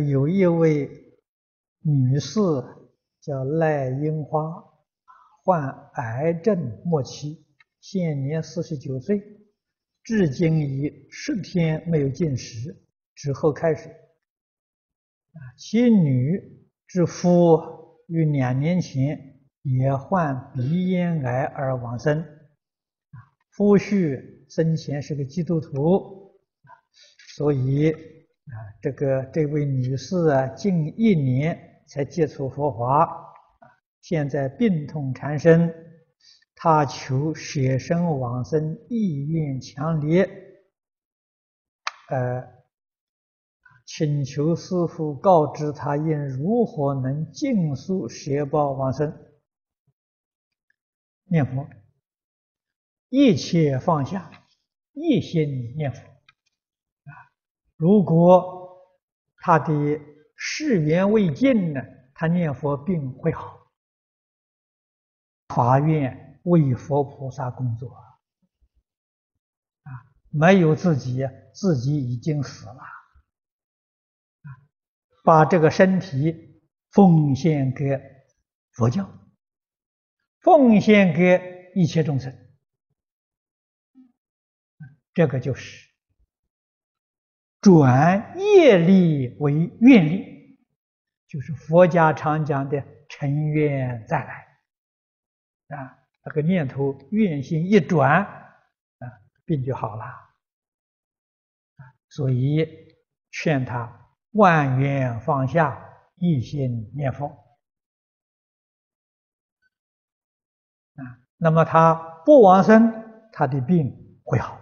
有一位女士叫赖英花，患癌症末期，现年四十九岁，至今已十天没有进食，之后开水。其女之夫于两年前也患鼻咽癌而往生。夫婿生前是个基督徒，所以啊，这个这位女士啊，近一年才接触佛法，现在病痛缠身，她求舍身往生，意愿强烈，呃，请求师父告知她应如何能尽速舍报往生。念佛。一切放下，一心念佛！如果他的誓愿未尽呢，他念佛并会好。发愿为佛菩萨工作啊！没有自己，自己已经死了啊！把这个身体奉献给佛教，奉献给一切众生。这个就是转业力为愿力，就是佛家常讲的尘缘再来啊，那个念头愿心一转啊，病就好了。所以劝他万缘放下，一心念佛啊。那么他不往生，他的病会好。